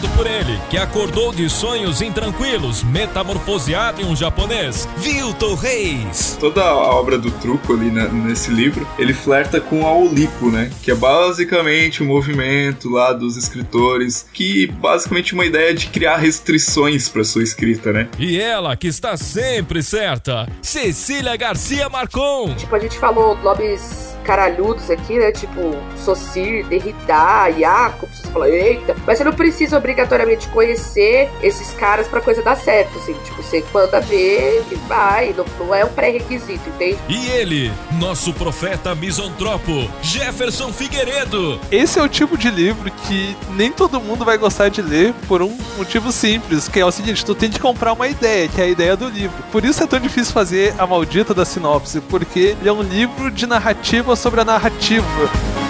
Por ele, que acordou de sonhos intranquilos, metamorfoseado em um japonês, Vilton Reis. Toda a obra do truco ali né, nesse livro, ele flerta com a Olipo, né? Que é basicamente o um movimento lá dos escritores, que basicamente uma ideia de criar restrições para sua escrita, né? E ela, que está sempre certa, Cecília Garcia Marcon. Tipo, a gente falou nomes caralhudos aqui, né? Tipo, Socir, Derrida, Jacob, você fala, eita, mas você não precisa obrigatoriamente conhecer esses caras pra coisa dar certo, assim. Tipo, você manda ver e vai. Não, não é um pré-requisito, entende? E ele, nosso profeta misantropo, Jefferson Figueiredo. Esse é o tipo de livro que nem todo mundo vai gostar de ler por um motivo simples, que é o seguinte, tu tem que comprar uma ideia, que é a ideia do livro. Por isso é tão difícil fazer a maldita da sinopse, porque ele é um livro de narrativa sobre a narrativa.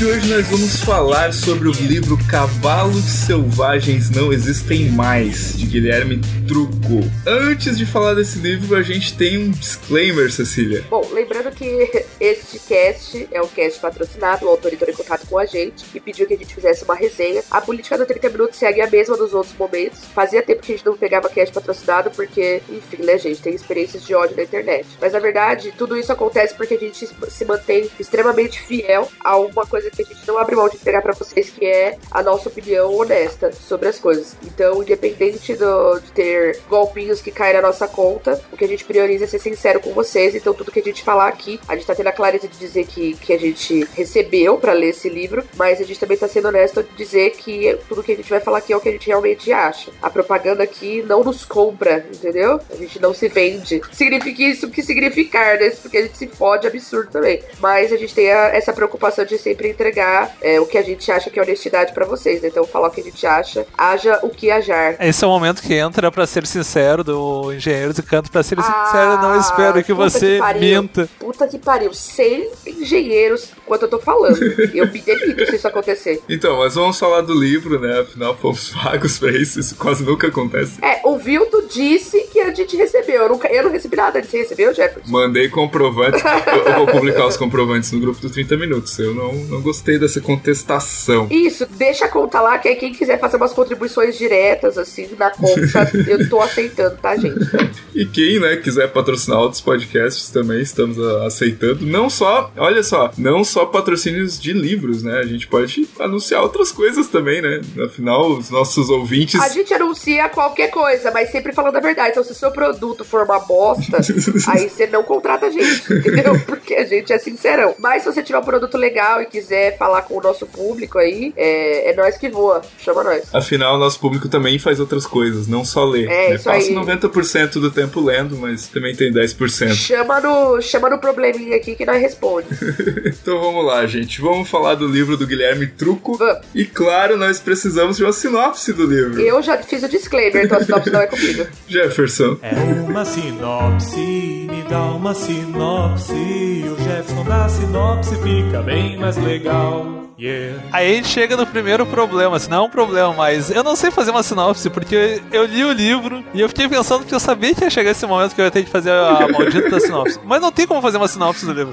De hoje nós vamos falar sobre o livro Cavalos Selvagens Não Existem Mais, de Guilherme Truco. Antes de falar desse livro, a gente tem um disclaimer, Cecília. Bom, lembrando que este cast é um cast patrocinado, o autor entrou em contato com a gente e pediu que a gente fizesse uma resenha. A política do 30 minutos segue a mesma dos outros momentos. Fazia tempo que a gente não pegava cast patrocinado, porque, enfim, né, gente, tem experiências de ódio na internet. Mas na verdade, tudo isso acontece porque a gente se mantém extremamente fiel a uma coisa que a gente não abre mão de entregar para vocês, que é a nossa opinião honesta sobre as coisas. Então, independente do, de ter golpinhos que caem na nossa conta, o que a gente prioriza é ser sincero com vocês. Então, tudo que a gente falar aqui, a gente tá tendo a clareza de dizer que, que a gente recebeu para ler esse livro, mas a gente também tá sendo honesto de dizer que tudo que a gente vai falar aqui é o que a gente realmente acha. A propaganda aqui não nos compra, entendeu? A gente não se vende. Significa isso que significar, né? Porque a gente se fode absurdo também. Mas a gente tem a, essa preocupação de sempre entregar é, o que a gente acha que é honestidade para vocês. Né? Então, falar o que a gente acha, haja o que ajar. Esse é o momento que entra para ser sincero do Engenheiros e Canto para ser ah, sincero. Não espero que você que minta. Puta que pariu. Sem engenheiros enquanto eu tô falando. eu me demito se isso acontecer. Então, mas vamos falar do livro, né? Afinal, fomos pagos pra isso. Isso quase nunca acontece. É, o Vilto disse que a gente recebeu. Eu, nunca, eu não recebi nada. Você recebeu, Jefferson? Mandei comprovantes. eu, eu, vou publicar os comprovantes no grupo do 30 Minutos. Eu não, não gostei dessa contestação. Isso, deixa a conta lá, que aí quem quiser fazer umas contribuições diretas, assim, na conta, eu tô aceitando, tá, gente? e quem, né, quiser patrocinar outros podcasts também, estamos aceitando. Não só, olha só, não só patrocínios de livros, né? A gente pode anunciar outras coisas também, né? Afinal, os nossos ouvintes. A gente anuncia qualquer coisa, mas sempre falando a verdade. Então, se o seu produto for uma bosta, aí você não contrata a gente, entendeu? Porque a gente é sincerão. Mas se você tiver um produto legal e quiser falar com o nosso público aí, é, é nós que voa. Chama nós. Afinal, o nosso público também faz outras coisas, não só lê. É, né? isso Passa aí. 90% do tempo lendo, mas também tem 10%. Chama no, chama no probleminha aqui que nós responde. então vamos lá, gente. Vamos falar do livro do Guilherme Truco. Vamos. E claro, nós precisamos de uma sinopse do livro. Eu já fiz o disclaimer, então a sinopse não é comigo. Jefferson. É uma sinopse, me dá uma sinopse. O Jefferson da sinopse fica bem mais legal legal. Yeah. Aí a gente chega no primeiro problema, assim, não é um problema, mas eu não sei fazer uma sinopse, porque eu li o livro e eu fiquei pensando que eu sabia que ia chegar esse momento que eu ia ter que fazer a maldita sinopse. Mas não tem como fazer uma sinopse do livro.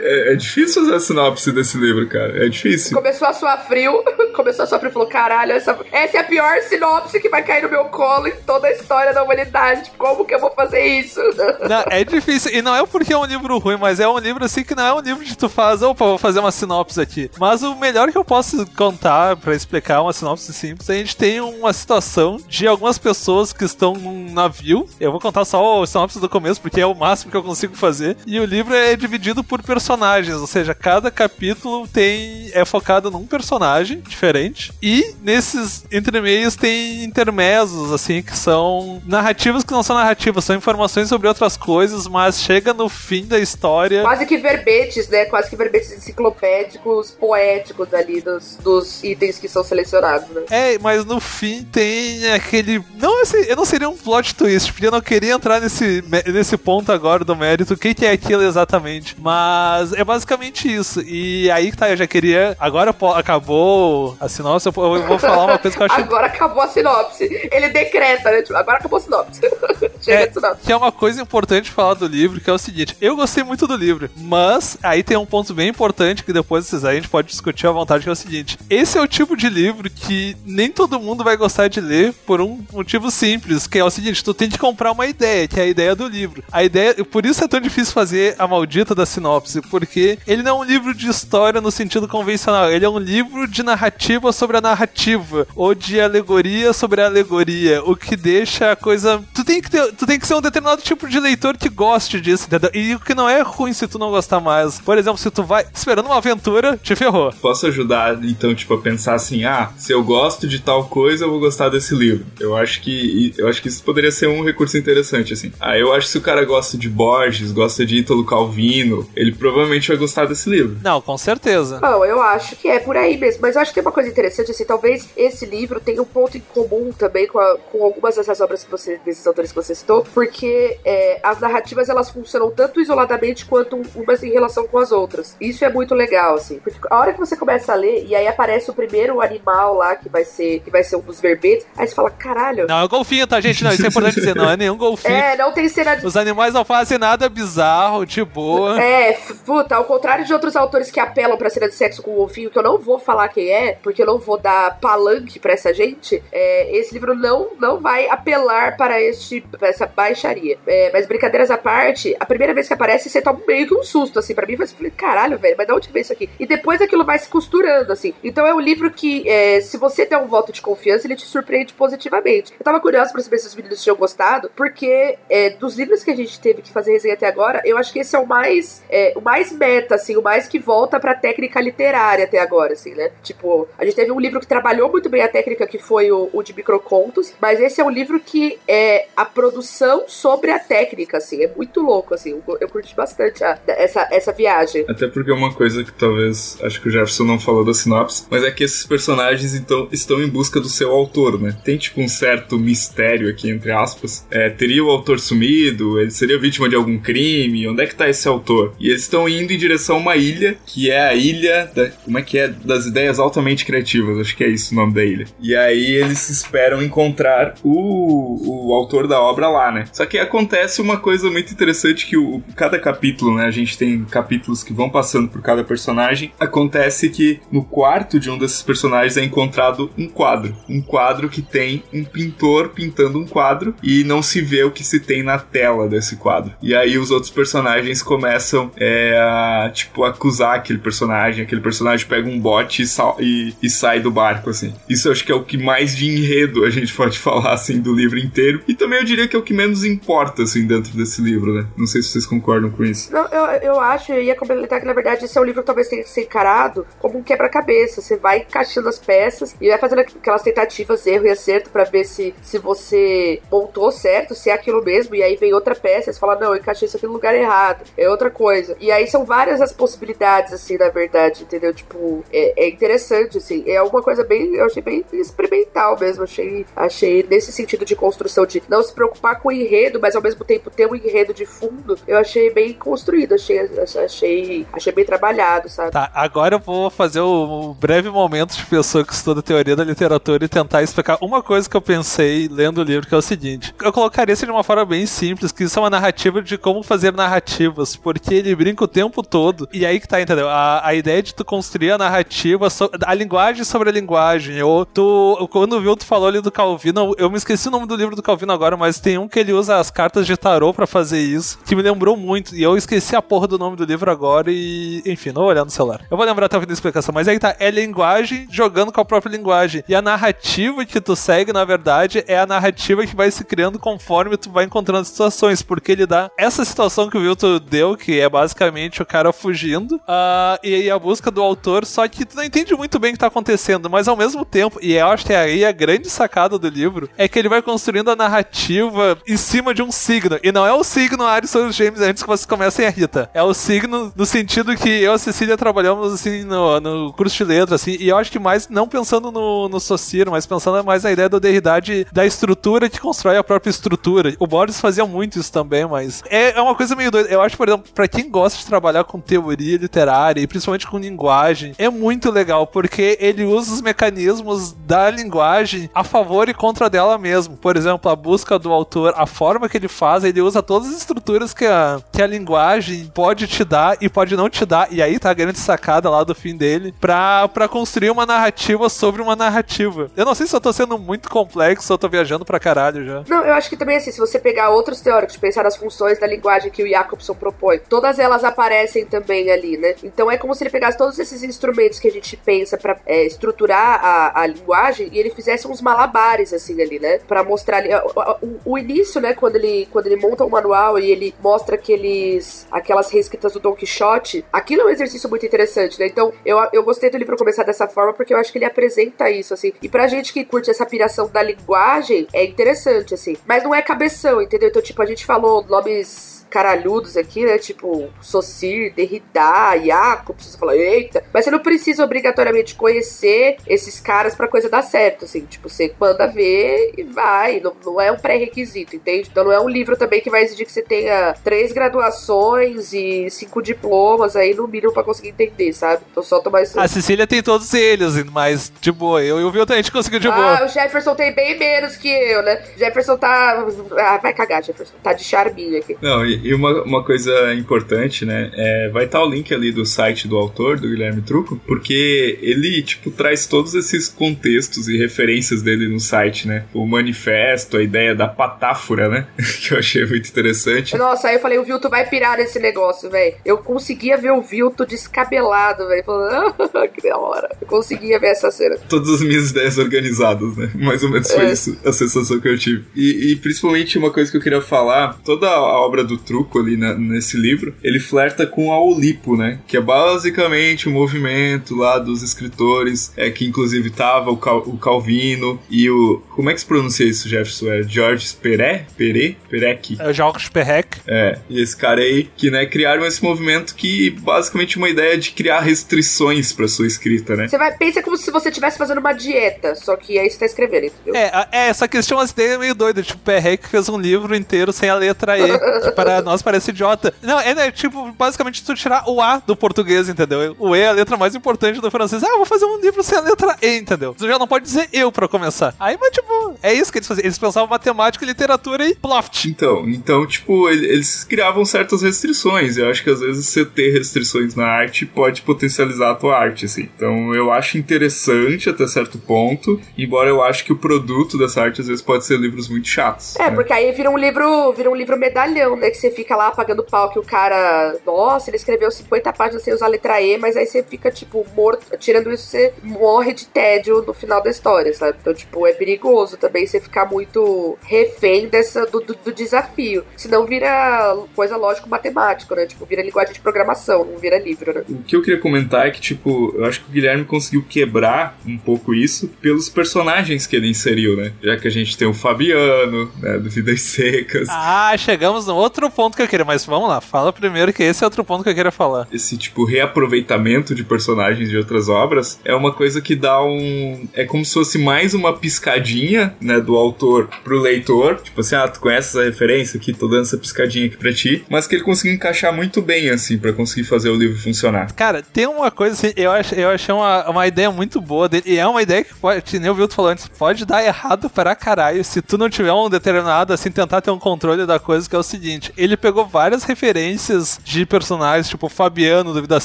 É, é, difícil fazer a sinopse desse livro, cara. É difícil. Começou a suar frio, começou a suar frio e falou: caralho, essa, essa é a pior sinopse que vai cair no meu colo em toda a história da humanidade. Tipo, como que eu vou fazer isso? Não, é difícil. E não é porque é um livro ruim, mas é um livro assim que não é um livro de tu faz, opa, vou fazer uma sinopse aqui. Mas o melhor que eu posso contar pra explicar uma sinopse simples, a gente tem uma situação de algumas pessoas que estão num navio. Eu vou contar só o sinopse do começo, porque é o máximo que eu consigo fazer. E o livro é dividido por personagens, ou seja, cada capítulo tem é focado num personagem diferente. E nesses entremeios tem intermesos, assim, que são narrativas que não são narrativas, são informações sobre outras coisas, mas chega no fim da história. Quase que verbetes, né? Quase que verbetes enciclopédicos, poéticos ali dos, dos itens que são selecionados, né? É, mas no fim tem aquele. Não, esse, eu não seria um plot twist, porque eu não queria entrar nesse, nesse ponto agora do mérito, o que, que é aquilo exatamente. Mas é basicamente isso. E aí que tá, eu já queria. Agora acabou a sinopse, eu, vou falar uma coisa que eu acho. Agora acabou a sinopse. Ele decreta, né? Tipo, agora acabou a sinopse. Chega É, sinopse. que é uma coisa importante falar do livro, que é o seguinte, eu gostei muito do livro, mas aí tem um ponto bem importante que depois vocês aí a gente pode discutir à vontade, que é o seguinte, esse é o tipo de livro que nem todo mundo vai gostar de ler por um motivo simples, que é o seguinte, tu tem que comprar uma ideia, que é a ideia do livro. A ideia, por isso é tão difícil fazer a maldita da sinopse, porque ele não é um livro de história no sentido convencional, ele é um livro de narrativa sobre a narrativa, ou de alegoria sobre a alegoria, o que deixa a coisa. Tu tem que ter, tu tem que ser um determinado tipo de leitor que goste disso, entendeu? E o que não é ruim se tu não gostar mais. Por exemplo, se tu vai esperando uma aventura, te ferrou. Posso ajudar, então, tipo, a pensar assim, ah, se eu gosto de tal coisa, eu vou gostar desse livro. Eu acho que eu acho que isso poderia ser um recurso interessante, assim. Ah, eu acho que se o cara gosta de Borges, gosta de Ítalo Calvino, ele provavelmente vai gostar desse livro. Não, com certeza. Não, eu acho que é por aí mesmo. Mas eu acho que tem uma coisa interessante, assim, talvez esse livro tenha um ponto em comum também com, a- com algumas dessas obras que você, desses autores que você porque é, as narrativas elas funcionam tanto isoladamente quanto umas em relação com as outras. Isso é muito legal, assim. Porque a hora que você começa a ler, e aí aparece o primeiro animal lá que vai ser, que vai ser um dos verbetes, aí você fala, caralho. Não, é golfinho, tá, gente? Não, isso é importante dizer, não é nenhum golfinho. É, não tem cena de Os animais não fazem nada bizarro, de boa. É, puta, ao contrário de outros autores que apelam pra cena de sexo com o golfinho, que eu não vou falar quem é, porque eu não vou dar palanque pra essa gente, é, esse livro não, não vai apelar para, este, para essa baixaria. É, mas brincadeiras à parte, a primeira vez que aparece, você toma meio que um susto, assim, pra mim foi assim, caralho, velho, mas de onde veio isso aqui? E depois aquilo vai se costurando, assim. Então é um livro que, é, se você der um voto de confiança, ele te surpreende positivamente. Eu tava curiosa pra saber se os meninos tinham gostado, porque é, dos livros que a gente teve que fazer resenha até agora, eu acho que esse é o mais, é, o mais meta, assim, o mais que volta pra técnica literária até agora, assim, né? Tipo, a gente teve um livro que trabalhou muito bem a técnica, que foi o, o de microcontos, mas esse é um livro que é a produção sobre a técnica, assim, é muito louco, assim, eu, eu curti bastante a- essa, essa viagem. Até porque é uma coisa que talvez acho que o Jefferson não falou da sinopse, mas é que esses personagens então estão em busca do seu autor, né? Tem tipo um certo mistério aqui entre aspas. É, teria o autor sumido? Ele seria vítima de algum crime? Onde é que tá esse autor? E eles estão indo em direção a uma ilha que é a ilha da, como é que é das ideias altamente criativas, acho que é isso o nome da ilha. E aí eles esperam encontrar o, o autor da obra lá, né? Só que acontece uma coisa muito interessante que o, cada capítulo, né? A gente tem capítulos que vão passando por cada personagem. Acontece que no quarto de um desses personagens é encontrado um quadro. Um quadro que tem um pintor pintando um quadro e não se vê o que se tem na tela desse quadro. E aí os outros personagens começam é, a, tipo, acusar aquele personagem. Aquele personagem pega um bote e, sal- e- e sai do barco, assim. Isso acho que é o que mais de enredo a gente pode falar, assim, do livro inteiro. E também eu diria que é o que menos importa, assim, dentro desse livro, né? Não sei se vocês concordam com isso. Não, eu, eu acho, eu ia complementar que na verdade esse é um livro que talvez tenha que ser encarado como um quebra-cabeça. Você vai encaixando as peças e vai fazendo aquelas tentativas, erro e acerto pra ver se, se você montou certo, se é aquilo mesmo. E aí vem outra peça e você fala, não, eu encaixei isso aqui no lugar errado. É outra coisa. E aí são várias as possibilidades, assim, na verdade, entendeu? Tipo, é, é interessante, assim. É uma coisa bem, eu achei bem experimental mesmo. Achei, achei nesse sentido de construção, de não se preocupar com o enredo, mas ao mesmo tempo ter um enredo de fundo, eu achei bem construído, achei, achei, achei bem trabalhado, sabe? Tá, agora eu vou fazer o breve momento de pessoa que estuda teoria da literatura e tentar explicar uma coisa que eu pensei lendo o livro, que é o seguinte. Eu colocaria isso de uma forma bem simples, que isso é uma narrativa de como fazer narrativas, porque ele brinca o tempo todo. E aí que tá, entendeu? A, a ideia de tu construir a narrativa, so- a linguagem sobre a linguagem. Ou tu, quando viu, tu falou ali do Calvino, eu me esqueci o nome do livro do Calvino agora, mas tem um que ele usa as cartas de tarô pra fazer isso, que me lembrou muito. E eu esqueci a porra do nome do livro agora e. Enfim, não vou olhar no celular. Eu vou lembrar até o fim da explicação, mas aí tá. É linguagem jogando com a própria linguagem. E a narrativa que tu segue, na verdade, é a narrativa que vai se criando conforme tu vai encontrando situações. Porque ele dá essa situação que o Wilton deu, que é basicamente o cara fugindo, uh, e a busca do autor, só que tu não entende muito bem o que tá acontecendo, mas ao mesmo tempo, e eu acho que é aí a grande sacada do livro, é que ele vai construindo a narrativa em cima de um signo. E não é o signo ou James antes que vocês comecem a Rita. É o signo no sentido que eu e a Cecília trabalhamos assim no, no curso de letras, assim, e eu acho que mais não pensando no, no Socir, mas pensando mais na ideia do Derrida de, da estrutura que constrói a própria estrutura. O Boris fazia muito isso também, mas é, é uma coisa meio doida. Eu acho, por exemplo, pra quem gosta de trabalhar com teoria literária e principalmente com linguagem, é muito legal, porque ele usa os mecanismos da linguagem a favor e contra dela mesmo. Por exemplo, a busca do autor, a forma que ele faz, ele usa todas as estruturas que a, que a linguagem pode te dar e pode não te dar, e aí tá a grande sacada lá do fim dele, pra, pra construir uma narrativa sobre uma narrativa. Eu não sei se eu tô sendo muito complexo ou tô viajando pra caralho já. Não, eu acho que também assim, se você pegar outros teóricos, pensar nas funções da linguagem que o Jacobson propõe, todas elas aparecem também ali, né? Então é como se ele pegasse todos esses instrumentos que a gente pensa para é, estruturar a, a, linguagem e ele fizesse uns malabares assim ali, né? Para mostrar ali, o, o, início, né? Quando ele quando ele monta o um manual e ele mostra aqueles aquelas reescritas do Don Quixote, aquilo é um exercício muito interessante, né? Então eu, eu gostei do livro começar dessa forma porque eu acho que ele apresenta isso assim. E pra gente que curte essa piração da linguagem é interessante assim, mas não é cabeção, entendeu? Então tipo a gente falou nomes caralhudos aqui, né? Tipo, Saussure, Derrida, Jacob, você fala, eita. Mas você não precisa obrigatoriamente conhecer esses caras pra coisa dar certo, assim. Tipo, você manda ver e vai. Não, não é um pré-requisito, entende? Então não é um livro também que vai exigir que você tenha três graduações e cinco diplomas aí no mínimo pra conseguir entender, sabe? Então só tomar isso. A Cecília tem todos eles, mas de boa. Eu e o Vilton a gente conseguiu de ah, boa. Ah, o Jefferson tem bem menos que eu, né? Jefferson tá. Ah, vai cagar, Jefferson. Tá de charminho aqui. Não, e e uma, uma coisa importante, né? É, vai estar tá o link ali do site do autor, do Guilherme Truco, porque ele, tipo, traz todos esses contextos e referências dele no site, né? O manifesto, a ideia da patáfora, né? que eu achei muito interessante. Nossa, aí eu falei, o Vilto vai pirar nesse negócio, velho. Eu conseguia ver o Vilto descabelado, velho. Falando, ah, que da hora. Eu conseguia ver essa cena. Todas as minhas ideias organizadas, né? Mais ou menos foi é. isso a sensação que eu tive. E, e principalmente uma coisa que eu queria falar, toda a obra do Truco ali na, nesse livro, ele flerta com a Olipo, né? Que é basicamente o um movimento lá dos escritores, é que inclusive tava o, Cal, o Calvino e o. Como é que se pronuncia isso, Jefferson? É George Peré? Peré? Perec? É o Georges Perec. É, e esse cara aí que, né, criaram esse movimento que basicamente uma ideia de criar restrições para sua escrita, né? Você vai pensa como se você estivesse fazendo uma dieta, só que aí você tá escrevendo, entendeu? É, é só que eles tinham umas ideias meio doidas, tipo, Perec fez um livro inteiro sem a letra E, que para nós parece idiota. Não, é, né, tipo, basicamente tu tirar o A do português, entendeu? O E é a letra mais importante do francês. Ah, vou fazer um livro sem a letra E, entendeu? Tu já não pode dizer eu pra começar. Aí, mas tipo, é isso que eles faziam. Eles pensavam matemática, literatura e ploft. Então, então, tipo, eles criavam certas restrições. Eu acho que às vezes você ter restrições na arte pode potencializar a tua arte, assim. Então, eu acho interessante até certo ponto, embora eu acho que o produto dessa arte às vezes pode ser livros muito chatos. É, né? porque aí vira um livro, vira um livro medalhão, né, que você fica lá pagando pau que o cara, nossa, ele escreveu 50 páginas sem usar a letra E, mas aí você fica, tipo, morto. Tirando isso, você morre de tédio no final da história, sabe? Então, tipo, é perigoso também você ficar muito refém dessa, do, do, do desafio. Senão vira coisa lógico-matemática, né? Tipo, vira linguagem de programação, não vira livro, né? O que eu queria comentar é que, tipo, eu acho que o Guilherme conseguiu quebrar um pouco isso pelos personagens que ele inseriu, né? Já que a gente tem o Fabiano, né, do Vidas Secas. Ah, chegamos no outro ponto que eu queria, mas vamos lá, fala primeiro que esse é outro ponto que eu queria falar. Esse, tipo, reaproveitamento de personagens de outras obras é uma coisa que dá um. É como se fosse mais uma piscadinha, né, do autor pro leitor. Tipo assim, ah, tu conhece essa referência aqui, tô dando essa piscadinha aqui pra ti. Mas que ele conseguiu encaixar muito bem, assim, para conseguir fazer o livro funcionar. Cara, tem uma coisa assim, eu, ach, eu achei uma, uma ideia muito boa dele. E é uma ideia que pode, nem o Vilto falou antes, pode dar errado para caralho se tu não tiver um determinado, assim, tentar ter um controle da coisa, que é o seguinte: ele ele pegou várias referências de personagens, tipo Fabiano do Vidas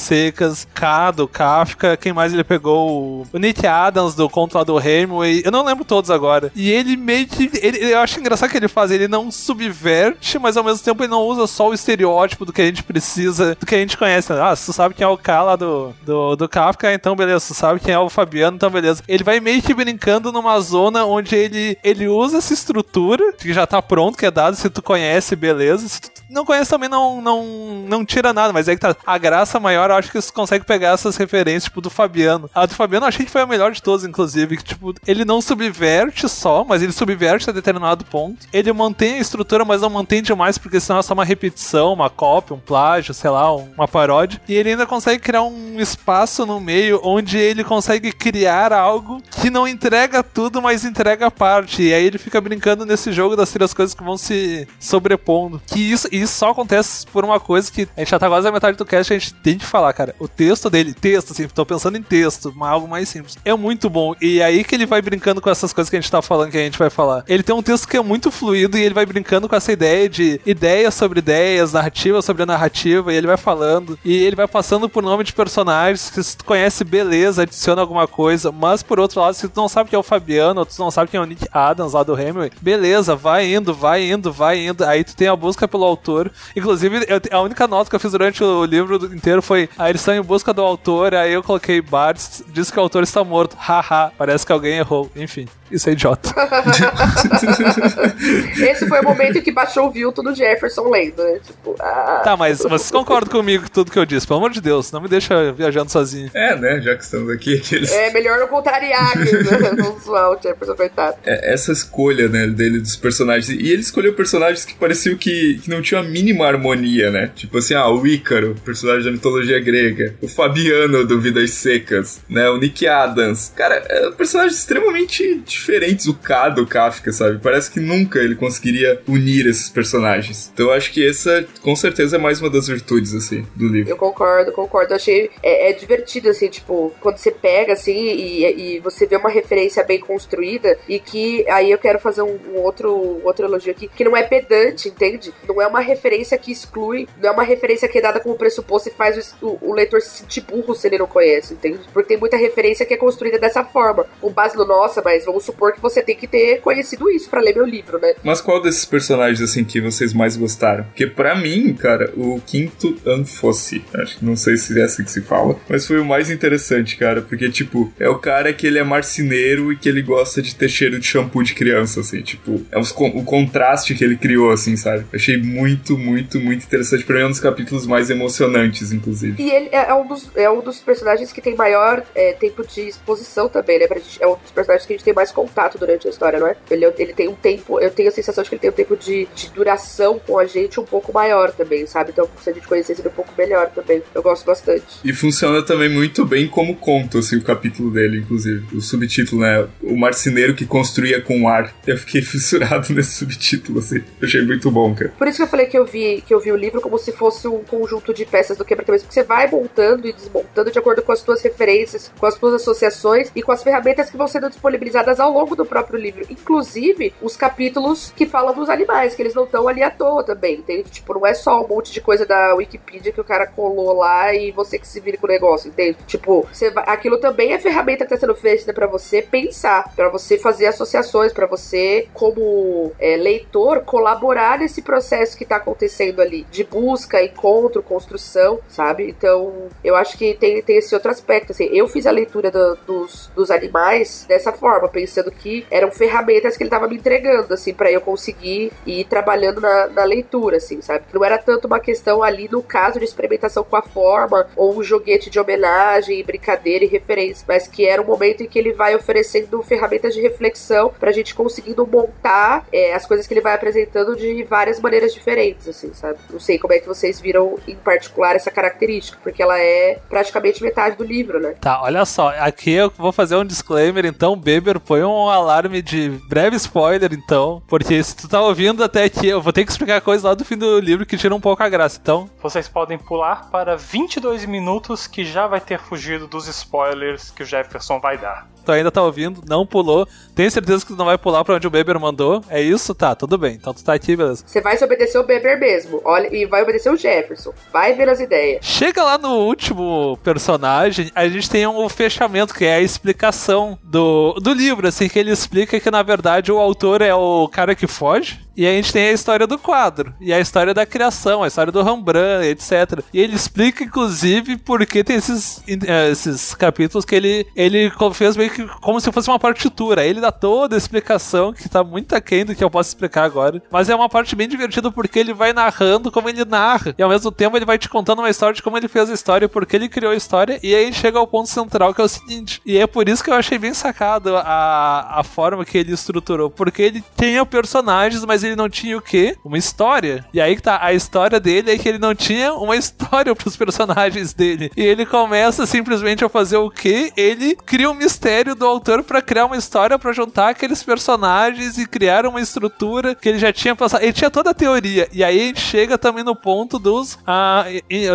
Secas, K do Kafka, quem mais ele pegou? O Nick Adams do Conto do Hemingway, eu não lembro todos agora. E ele meio que. Ele, eu acho engraçado que ele faz, ele não subverte, mas ao mesmo tempo ele não usa só o estereótipo do que a gente precisa, do que a gente conhece. Né? Ah, tu sabe quem é o K lá do, do, do Kafka, então beleza. Tu sabe quem é o Fabiano, então beleza. Ele vai meio que brincando numa zona onde ele, ele usa essa estrutura, que já tá pronto, que é dado, se tu conhece, beleza. Se tu não conhece também, não, não, não tira nada, mas é que tá. A graça maior, eu acho que você consegue pegar essas referências, tipo, do Fabiano. A do Fabiano eu achei que foi a melhor de todas, inclusive. Que, tipo, ele não subverte só, mas ele subverte a determinado ponto. Ele mantém a estrutura, mas não mantém demais, porque senão é só uma repetição, uma cópia, um plágio, sei lá, uma paródia. E ele ainda consegue criar um espaço no meio onde ele consegue criar algo que não entrega tudo, mas entrega parte. E aí ele fica brincando nesse jogo das três coisas que vão se sobrepondo. Que isso, isso só acontece por uma coisa que a gente já tá quase a metade do cast a gente tem que falar, cara. O texto dele, texto, assim, tô pensando em texto, algo mais simples. É muito bom. E aí que ele vai brincando com essas coisas que a gente tá falando, que a gente vai falar. Ele tem um texto que é muito fluido e ele vai brincando com essa ideia de ideias sobre ideias, narrativa sobre a narrativa, e ele vai falando. E ele vai passando por nome de personagens que se tu conhece, beleza, adiciona alguma coisa. Mas por outro lado, se tu não sabe quem é o Fabiano, ou tu não sabe quem é o Nick Adams lá do Hemingway, beleza, vai indo, vai indo, vai indo. Aí tu tem a busca pelo autor. Inclusive, eu, a única nota que eu fiz durante o livro inteiro foi: a eles estão em busca do autor. Aí eu coloquei Bartz, diz que o autor está morto. Haha, parece que alguém errou. Enfim. Isso é idiota. Esse foi o momento em que baixou o Vilto do Jefferson lendo, né? Tipo, ah... Tá, mas vocês concordam comigo com tudo que eu disse, pelo amor de Deus, não me deixa viajando sozinho. É, né? Já que estamos aqui, aqueles. É melhor não contrariar aqui, né? Não zoar o Jefferson, coitado. É, essa escolha, né, dele dos personagens. E ele escolheu personagens que pareciam que, que não tinham mínima harmonia, né? Tipo assim, ah, o Ícaro, personagem da mitologia grega. O Fabiano do Vidas Secas, né? O Nick Adams. Cara, é um personagem extremamente diferentes o K do Kafka, sabe? Parece que nunca ele conseguiria unir esses personagens. Então eu acho que essa, com certeza, é mais uma das virtudes, assim, do livro. Eu concordo, concordo. Eu achei é, é, divertido, assim, tipo, quando você pega, assim, e, e, você vê uma referência bem construída e que aí eu quero fazer um, um outro, outro elogio aqui, que não é pedante, entende? Não é uma referência que exclui, não é uma referência que é dada como pressuposto e faz o, o, leitor se sentir burro se ele não conhece, entende? Porque tem muita referência que é construída dessa forma, com base no nossa, mas vamos supor que você tem que ter conhecido isso para ler meu livro, né? Mas qual desses personagens, assim, que vocês mais gostaram? Porque para mim, cara, o quinto Anfossi, acho que não sei se é assim que se fala, mas foi o mais interessante, cara, porque, tipo, é o cara que ele é marceneiro e que ele gosta de ter cheiro de shampoo de criança, assim, tipo, é os, o contraste que ele criou, assim, sabe? achei muito, muito, muito interessante. Pra mim é um dos capítulos mais emocionantes, inclusive. E ele é um dos, é um dos personagens que tem maior é, tempo de exposição também, né? Gente, é um dos personagens que a gente tem mais contato durante a história, não é? Ele, ele tem um tempo, eu tenho a sensação de que ele tem um tempo de, de duração com a gente um pouco maior também, sabe? Então, se a gente conhecesse ele um pouco melhor também. Eu gosto bastante. E funciona também muito bem como conto, assim, o capítulo dele, inclusive. O subtítulo, né? O marceneiro que construía com ar. Eu fiquei fissurado nesse subtítulo, assim. Eu achei muito bom, cara. Por isso que eu falei que eu vi, que eu vi o livro como se fosse um conjunto de peças do quebra-cabeça, porque você vai montando e desmontando de acordo com as suas referências, com as suas associações e com as ferramentas que vão sendo disponibilizadas ao longo do próprio livro. Inclusive, os capítulos que falam dos animais, que eles não estão ali à toa também, entende? Tipo, não é só um monte de coisa da Wikipedia que o cara colou lá e você que se vire com o negócio, entende? Tipo, você vai, aquilo também é ferramenta que tá sendo feita para você pensar, para você fazer associações, para você, como é, leitor, colaborar nesse processo que tá acontecendo ali, de busca, encontro, construção, sabe? Então, eu acho que tem, tem esse outro aspecto, assim, eu fiz a leitura do, dos, dos animais dessa forma, pensando que eram ferramentas que ele tava me entregando, assim, para eu conseguir ir trabalhando na, na leitura, assim, sabe? Não era tanto uma questão ali no caso de experimentação com a forma, ou um joguete de homenagem, brincadeira e referência, mas que era um momento em que ele vai oferecendo ferramentas de reflexão pra gente conseguindo montar é, as coisas que ele vai apresentando de várias maneiras diferentes, assim, sabe? Não sei como é que vocês viram em particular essa característica, porque ela é praticamente metade do livro, né? Tá, olha só, aqui eu vou fazer um disclaimer, então, Beber, põe um alarme de breve spoiler, então, porque se tu tá ouvindo até aqui, eu vou ter que explicar coisas lá do fim do livro que tira um pouco a graça, então. Vocês podem pular para 22 minutos que já vai ter fugido dos spoilers que o Jefferson vai dar. Tu ainda tá ouvindo, não pulou. Tem certeza que tu não vai pular pra onde o Beber mandou? É isso? Tá, tudo bem. Então tu tá aqui, beleza. Você vai obedecer o Beber mesmo. Olha, e vai obedecer o Jefferson. Vai ver as ideias. Chega lá no último personagem, a gente tem um fechamento, que é a explicação do, do livro, assim, que ele explica que na verdade o autor é o cara que foge. E a gente tem a história do quadro, e a história da criação, a história do Rembrandt, etc. E ele explica, inclusive, por que tem esses, eh, esses capítulos que ele, ele fez meio que como se fosse uma partitura. Ele dá toda a explicação, que tá muito aquém do que eu posso explicar agora. Mas é uma parte bem divertida porque ele vai narrando como ele narra. E ao mesmo tempo ele vai te contando uma história de como ele fez a história, porque ele criou a história. E aí chega ao ponto central, que é o seguinte. E é por isso que eu achei bem sacado a, a forma que ele estruturou. Porque ele tem personagens, mas ele não tinha o quê? Uma história. E aí que tá, a história dele é que ele não tinha uma história pros personagens dele. E ele começa simplesmente a fazer o quê? Ele cria um mistério do autor para criar uma história para juntar aqueles personagens e criar uma estrutura que ele já tinha passado. Ele tinha toda a teoria. E aí a gente chega também no ponto dos ah,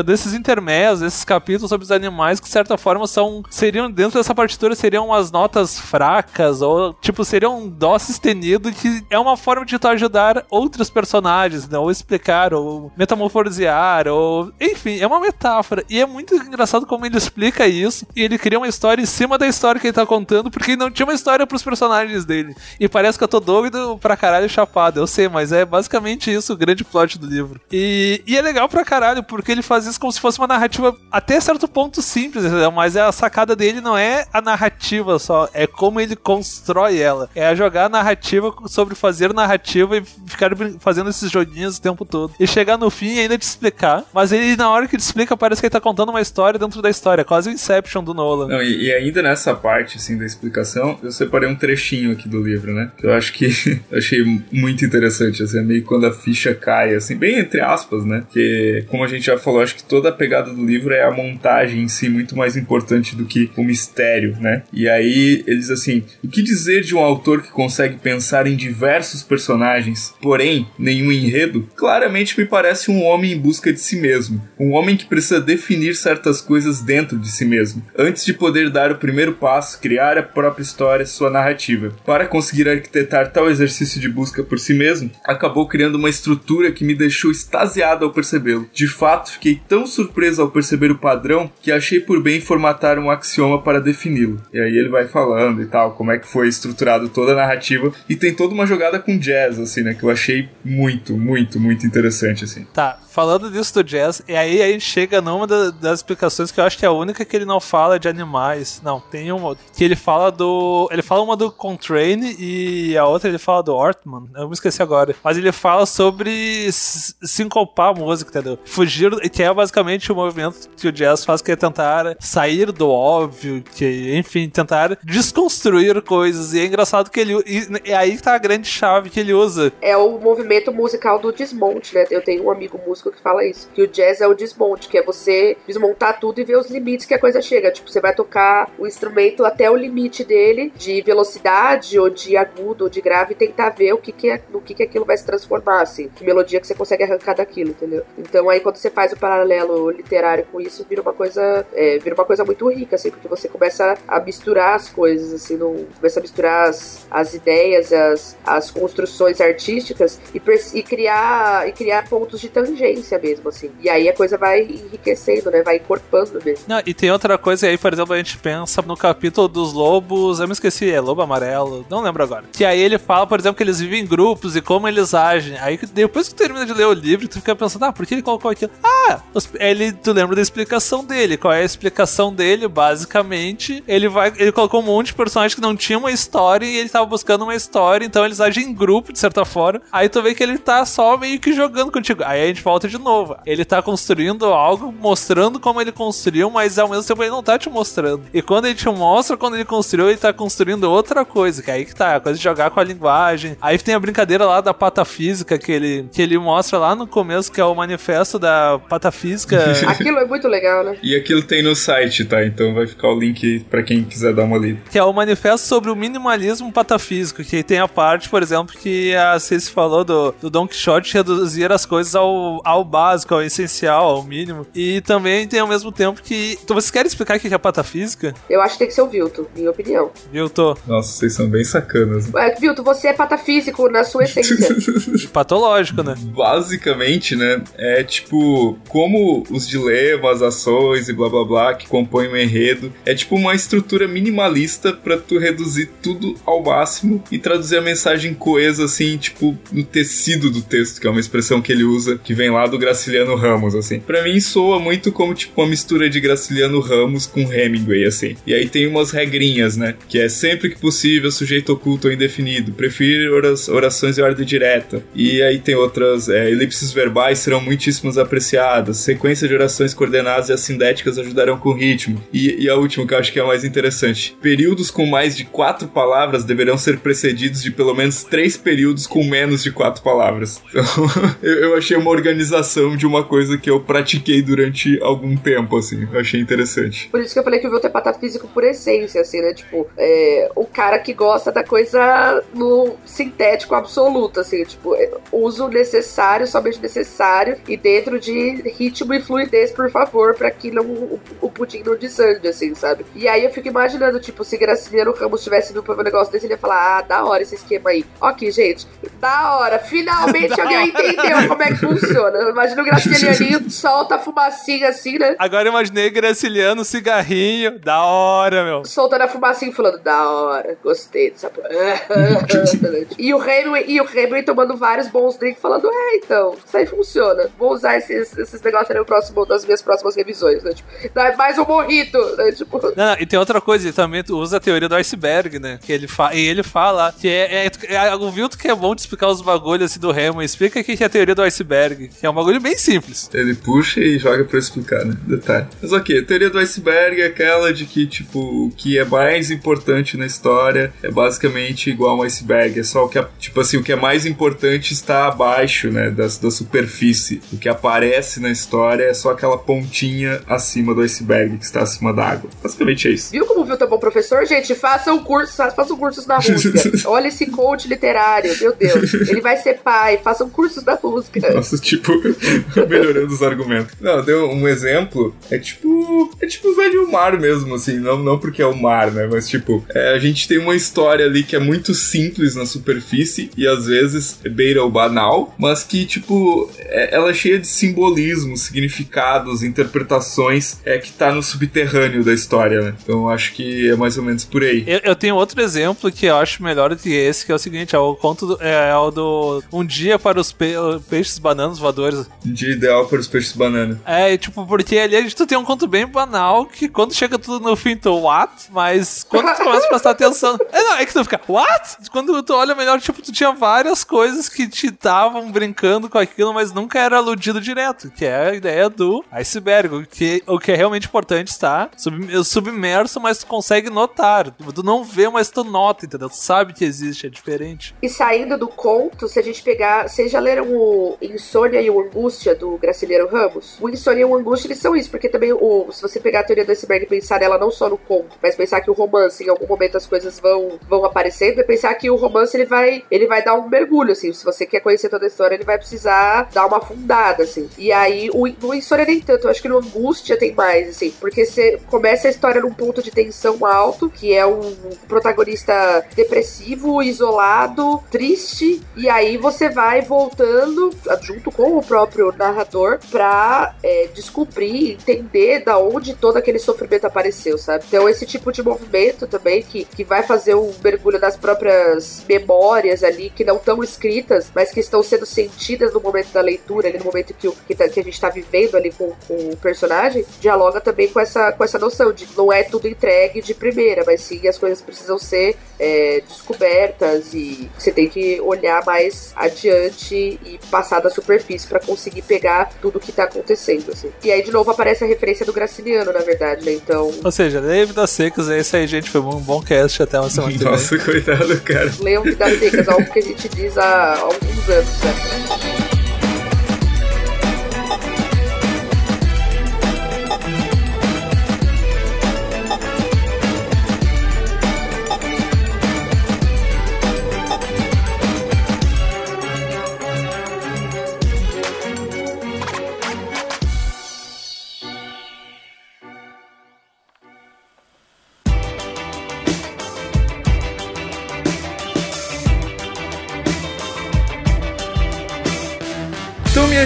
desses intermédios, desses capítulos sobre os animais que de certa forma são seriam dentro dessa partitura seriam umas notas fracas ou tipo seriam um dó sustenido que é uma forma de tu ajudar outros personagens, né? Ou explicar, ou metamorfosear, ou. Enfim, é uma metáfora. E é muito engraçado como ele explica isso. E ele cria uma história em cima da história que ele tá contando, porque não tinha uma história pros personagens dele. E parece que eu tô doido pra caralho chapado, eu sei, mas é basicamente isso o grande plot do livro. E, e é legal pra caralho, porque ele faz isso como se fosse uma narrativa até certo ponto simples, entendeu? mas a sacada dele não é a narrativa só, é como ele constrói ela. É a jogar a narrativa sobre fazer narrativa e ficar fazendo esses joguinhos o tempo todo. E chegar no fim e ainda te explicar. Mas ele, na hora que te explica, parece que ele tá contando uma história dentro da história. Quase o Inception do Nolan. Não, e, e, ainda nessa parte, assim, da explicação, eu separei um trechinho aqui do livro, né? Que eu acho que eu achei muito interessante, assim, é meio quando a ficha cai, assim, bem entre aspas, né? Que, como a gente já falou, acho que toda a pegada do livro é a montagem em si muito mais importante do que o mistério, né? E aí, eles, assim, o que dizer de um autor que consegue pensar em diversos personagens porém nenhum enredo, claramente me parece um homem em busca de si mesmo. Um homem que precisa definir certas coisas dentro de si mesmo, antes de poder dar o primeiro passo, criar a própria história, sua narrativa. Para conseguir arquitetar tal exercício de busca por si mesmo, acabou criando uma estrutura que me deixou extasiado ao percebê-lo. De fato, fiquei tão surpreso ao perceber o padrão que achei por bem formatar um axioma para defini-lo. E aí ele vai falando e tal, como é que foi estruturado toda a narrativa, e tem toda uma jogada com jazz, assim, né? que eu achei muito, muito, muito interessante, assim. Tá, falando disso do jazz, e aí a gente chega numa das explicações que eu acho que é a única que ele não fala de animais. Não, tem uma que ele fala do. Ele fala uma do Contrain e a outra ele fala do Ortman. Eu me esqueci agora. Mas ele fala sobre sincopar a música, entendeu? Fugir, que é basicamente o movimento que o jazz faz, que é tentar sair do óbvio, que, enfim, tentar desconstruir coisas. E é engraçado que ele. E, e aí tá a grande chave que ele usa. É o movimento musical do desmonte, né? Eu tenho um amigo músico que fala isso. Que o jazz é o desmonte, que é você desmontar tudo e ver os limites que a coisa chega. Tipo, você vai tocar o instrumento até o limite dele, de velocidade, ou de agudo, ou de grave, e tentar ver o que, que é, no que, que aquilo vai se transformar, assim. Que melodia que você consegue arrancar daquilo, entendeu? Então aí quando você faz o paralelo literário com isso, vira uma coisa. É, vira uma coisa muito rica, assim, porque você começa a misturar as coisas, assim, não, começa a misturar as, as ideias, as, as construções artísticas artísticas e, e, criar e criar pontos de tangência mesmo, assim. E aí a coisa vai enriquecendo, né? Vai encorpando mesmo. Não, e tem outra coisa aí, por exemplo, a gente pensa no capítulo dos lobos, eu me esqueci, é lobo amarelo, não lembro agora. Que aí ele fala, por exemplo, que eles vivem em grupos e como eles agem. Aí depois que tu termina de ler o livro, tu fica pensando, ah, por que ele colocou aquilo? Ah, ele, tu lembra da explicação dele. Qual é a explicação dele? Basicamente, ele vai, ele colocou um monte de personagens que não tinham uma história e ele tava buscando uma história, então eles agem em grupo, de certa fora. Aí tu vê que ele tá só meio que jogando contigo. Aí a gente volta de novo. Ele tá construindo algo, mostrando como ele construiu, mas ao mesmo tempo ele não tá te mostrando. E quando ele te mostra quando ele construiu, ele tá construindo outra coisa. Que é aí que tá, a coisa de jogar com a linguagem. Aí tem a brincadeira lá da patafísica que ele, que ele mostra lá no começo, que é o manifesto da patafísica. Aquilo é muito legal, né? E aquilo tem no site, tá? Então vai ficar o link pra quem quiser dar uma lida. que é o manifesto sobre o minimalismo patafísico, que tem a parte, por exemplo, que a Cici falou do, do Don Quixote reduzir as coisas ao, ao básico, ao essencial, ao mínimo. E também tem ao mesmo tempo que. Então, vocês querem explicar o que é patafísica? Eu acho que tem que ser o Vilto, minha opinião. Viu, tô Nossa, vocês são bem sacanas. né? É, Vilto, você é patafísico na sua essência. patológico, né? Basicamente, né, é tipo como os dilemas, ações e blá blá blá que compõem o enredo, é tipo uma estrutura minimalista pra tu reduzir tudo ao máximo e traduzir a mensagem coesa assim, tipo no tecido do texto, que é uma expressão que ele usa, que vem lá do Graciliano Ramos, assim. Pra mim soa muito como tipo uma mistura de Graciliano Ramos com Hemingway, assim. E aí tem umas regrinhas, né, que é sempre que possível sujeito oculto ou indefinido, prefiro orações de ordem direta. E aí tem outras é, elipses verbais serão muitíssimos apreciadas, sequência de orações coordenadas e assindéticas ajudarão com o ritmo. E, e a última que eu acho que é a mais interessante: períodos com mais de quatro palavras deverão ser precedidos de pelo menos três períodos com menos de quatro palavras. Então, eu, achei uma organização de uma coisa que eu pratiquei durante algum tempo, assim. Eu achei interessante. Por isso que eu falei que o Vilto é patafísico por essência, assim, né? Tipo, é, o cara que gosta da coisa no sintético absoluto, assim, tipo, é, uso necessário, somente necessário, e dentro de ritmo e fluidez, por favor, pra que não, o, o pudim não desande, assim, sabe? E aí eu fico imaginando, tipo, se Graciliano Ramos tivesse vindo pra ver um negócio desse, ele ia falar, ah, da hora esse esquema aí. Ok, gente, da hora, finalmente alguém entendeu como é que funciona. Imagina o Gracilianinho, solta a fumacinha assim, né? Agora eu imaginei Graciliano, cigarrinho, da hora, meu. soltando a fumacinha e falando, da hora, gostei dessa. porra." e o Hemingway, e o Hemingway tomando vários bons drinks, falando, é, então, isso aí funciona. Vou usar esses, esses negócios aí no próximo, nas minhas próximas revisões, né? Tipo, dá mais um morrito, né? Tipo. Não, não, e tem outra coisa, ele também usa a teoria do iceberg, né? Que ele fa e ele fala que é, é, é o Vilto que é bom de explicar os bagulhos assim do Remo. Explica o que é a teoria do iceberg, que é um bagulho bem simples. Ele puxa e joga pra explicar, né? Detalhe. Mas ok, a teoria do iceberg é aquela de que, tipo, o que é mais importante na história é basicamente igual a um iceberg. É só o que, é, tipo assim, o que é mais importante está abaixo, né? Da, da superfície. O que aparece na história é só aquela pontinha acima do iceberg que está acima da água. Basicamente é isso. Viu como o Vilton é bom professor? Gente, façam cursos, façam cursos na música. Olha esse coach literário, meu Deus. Ele vai ser pai, façam cursos da música. Nossa, tipo, melhorando os argumentos. Não, deu um exemplo. É tipo. É tipo o velho mar mesmo, assim. Não, não porque é o mar, né? Mas, tipo, é, a gente tem uma história ali que é muito simples na superfície e às vezes beira o banal, mas que, tipo, é- ela é cheia de simbolismos, significados, interpretações, é que tá no subterrâneo da história, né? Então eu acho que é mais ou menos por aí. Eu, eu tenho outro exemplo que eu acho melhor do que esse, que é o seguinte: é o conto do, é, é o do Um Dia para os pe- Peixes Bananos Voadores. Um dia ideal para os peixes banana. É, tipo, porque ali a gente tu tem um conto bem banal que quando chega tudo no fim, tu what? Mas quando tu começa a prestar atenção. É, não, é que tu fica, what? Quando tu olha melhor, tipo, tu tinha várias coisas que te estavam brincando com aquilo, mas nunca era aludido direto, que é a ideia do iceberg. O que, o que é realmente importante está sub- submerso, mas tu consegue notar. Tu não vê, mas tu nota, entendeu? Tu sabe que existe, é diferente. E saindo do conto, se a gente pegar. Vocês já leram o Insônia e o Angústia do Graciliano Ramos? O Insônia e o Angústia, eles são isso, porque também, o, se você pegar a teoria do iceberg e pensar nela não só no conto, mas pensar que o romance, em algum momento as coisas vão, vão aparecendo, é pensar que o romance ele vai, ele vai dar um mergulho, assim. Se você quer conhecer toda a história, ele vai precisar dar uma afundada, assim. E aí, o, no Insônia nem tanto, eu acho que no Angústia tem mais, assim, porque você começa a história num ponto de tensão alto, que é um protagonista depressivo, isolado, triste, e aí você vai voltando junto com o próprio narrador pra é, descobrir, entender da onde todo aquele sofrimento apareceu, sabe? Então esse tipo de movimento também que, que vai fazer um mergulho nas próprias memórias ali que não estão escritas, mas que estão sendo sentidas no momento da leitura, ali no momento que, o, que, tá- que a gente tá vivendo ali com, com o personagem, dialoga também com essa, com essa noção de não é tudo entregue de primeira, mas sim as coisas precisam ser é, descobertas e você tem que olhar mais adiante e passar da superfície pra conseguir pegar tudo que tá acontecendo, assim. E aí, de novo, aparece a referência do Graciliano, na verdade, né? Então, Ou seja, David das Secas, é isso aí, gente. Foi um bom cast até uma semana que vem. Nossa, coitado, cara. leiam Vidas Secas, algo que a gente diz há alguns anos, né?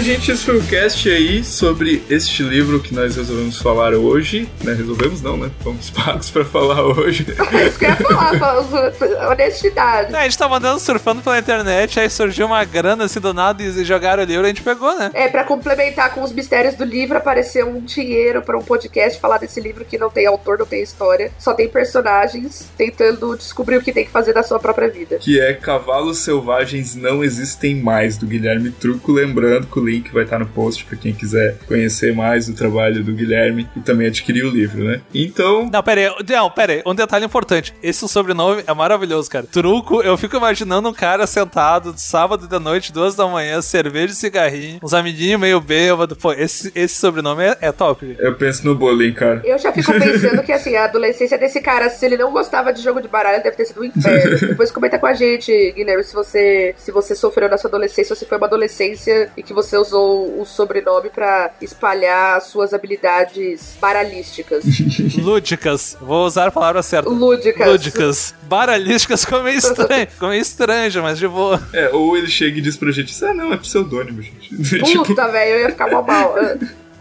Gente, esse foi o cast aí sobre este livro que nós resolvemos falar hoje. Né? Resolvemos não, né? Fomos pagos pra falar hoje. É isso que eu ia falar, honestidade. É, a gente tava andando surfando pela internet, aí surgiu uma grana assim do nada e jogaram o livro e a gente pegou, né? É, pra complementar com os mistérios do livro, apareceu um dinheiro pra um podcast falar desse livro que não tem autor, não tem história, só tem personagens tentando descobrir o que tem que fazer da sua própria vida. Que é Cavalos Selvagens Não Existem Mais, do Guilherme Truco. Lembrando que o link vai estar no post pra quem quiser conhecer mais o trabalho do Guilherme e também adquirir o livro, né? Então, Não, pera aí, não, pera aí, um detalhe importante. Esse sobrenome é maravilhoso, cara. Truco, eu fico imaginando um cara sentado sábado de noite, duas da manhã, cerveja e cigarrinho, uns amiguinhos meio bêbado. Pô, esse, esse sobrenome é, é top. eu penso no bullying, cara. Eu já fico pensando que, assim, a adolescência desse cara, se ele não gostava de jogo de baralho, deve ter sido um inferno. Depois comenta com a gente, Guilherme, se você, se você sofreu na sua adolescência ou se foi uma adolescência e que você usou o sobrenome pra espalhar suas habilidades baralísticas. Lúdicas, vou usar a palavra certa. Lúdicas. Lúdicas. Baralísticas ficou meio estranho. Ficou meio estranho, mas de boa. É, ou ele chega e diz pra gente, ah, não, é pseudônimo, gente. tipo, Puta, velho, eu ia ficar mal.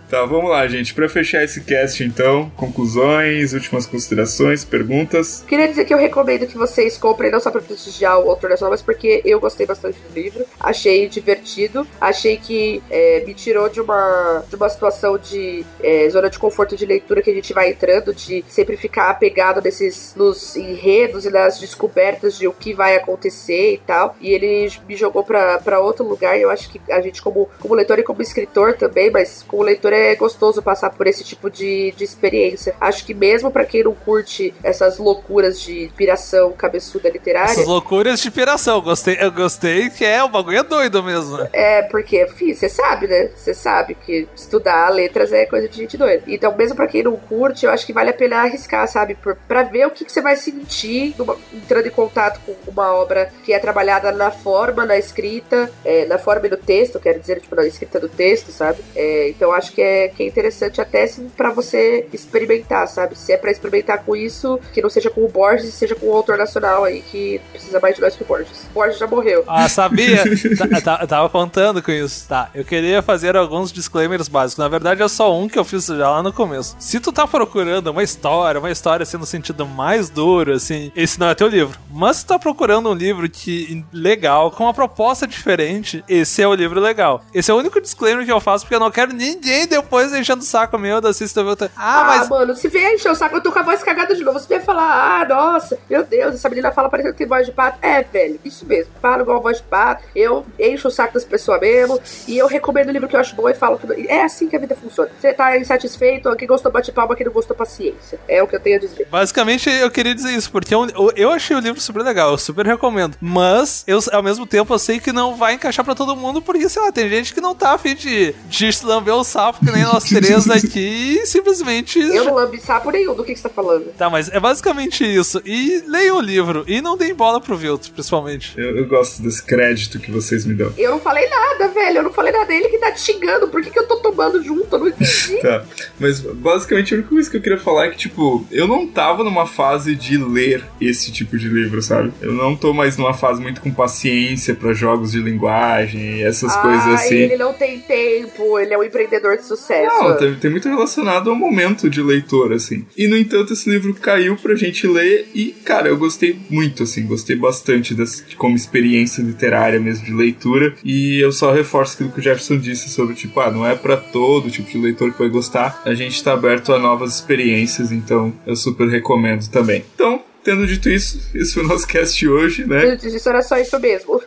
Tá, vamos lá, gente. Pra fechar esse cast, então, conclusões, últimas considerações, perguntas. Queria dizer que eu recomendo que vocês comprem, não só pra prestigiar o autor nacional, mas porque eu gostei bastante do livro. Achei divertido. Achei que é, me tirou de uma, de uma situação de é, zona de conforto de leitura que a gente vai entrando, de sempre ficar apegado nesses, nos enredos e nas descobertas de o que vai acontecer e tal. E ele me jogou pra outro lugar. Eu acho que a gente, como, como leitor e como escritor também, mas como leitor é gostoso passar por esse tipo de, de experiência. Acho que mesmo pra quem não curte essas loucuras de piração cabeçuda literária. Essas loucuras de inspiração. Gostei, eu gostei que é, o bagulho é doido mesmo. É, porque, você sabe, né? Você sabe que estudar letras é coisa de gente doida. Então, mesmo pra quem não curte, eu acho que vale a pena arriscar, sabe? Por, pra ver o que, que você vai sentir numa- entrando em contato com uma obra que é trabalhada na forma, na escrita, é, na forma e no texto, quero dizer, tipo, na escrita do texto, sabe? É, então, acho que é, que é interessante até pra você experimentar, sabe? Se é pra experimentar com isso, que não seja com o Borges, seja com o autor nacional aí, que precisa mais de nós que o Borges. O Borges já morreu. Ah, sabia? Tá- eu tava contando com isso. Tá, eu queria fazer alguns disclaimers básicos. Na verdade, é só um que eu fiz já lá no começo. Se tu tá procurando uma história, uma história assim no sentido mais duro, assim, esse não é teu livro. Mas se tu tá procurando um livro que legal, com uma proposta diferente, esse é o livro legal. Esse é o único disclaimer que eu faço, porque eu não quero ninguém depois enchendo o saco meu da Assista Ah, Ah, mas mano, se vier encher o saco, eu tô com a voz cagada de novo. Você vier falar, ah, nossa, meu Deus, essa menina fala parecendo que tem voz de pato. É, velho, isso mesmo. Fala igual voz de pato. Eu encho o saco das pessoas mesmo. E eu recomendo o livro que eu acho bom e falo que é assim que a vida funciona. Você tá insatisfeito, quem gostou bate palma, quem não gostou paciência. É o que eu tenho a dizer. Basicamente, eu queria dizer isso, porque eu, eu- eu achei o livro super legal, eu super recomendo. Mas, eu, ao mesmo tempo, eu sei que não vai encaixar pra todo mundo, porque, sei lá, tem gente que não tá afim de, de lamber o sapo, que nem nós três aqui, e simplesmente. Eu não lambi sapo nenhum do que, que você tá falando. Tá, mas é basicamente isso. E leiam o livro, e não deem bola pro Vilto, principalmente. Eu, eu gosto desse crédito que vocês me dão. Eu não falei nada, velho. Eu não falei nada. Ele que tá te xingando. Por que, que eu tô tomando junto? Eu não entendi. Tá, mas basicamente a única coisa que eu queria falar é que, tipo, eu não tava numa fase de ler esse tipo de livro, sabe? Eu não tô mais numa fase muito com paciência pra jogos de linguagem, essas coisas ah, assim. ele não tem tempo. Ele é um empreendedor de sucesso. Não, tem, tem muito relacionado ao momento de leitor, assim. E, no entanto, esse livro caiu pra gente ler e, cara, eu gostei muito, assim, gostei bastante desse, como experiência literária mesmo, de leitura. E eu só reforço aquilo que o Jefferson disse sobre, tipo, ah, não é pra todo tipo de leitor que vai gostar. A gente tá aberto a novas experiências, então eu super recomendo também. Então, tendo dito isso, esse foi o nosso cast hoje, né? Isso era só isso mesmo.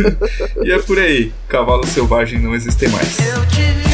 e é por aí. Cavalo selvagem não existem mais. Eu te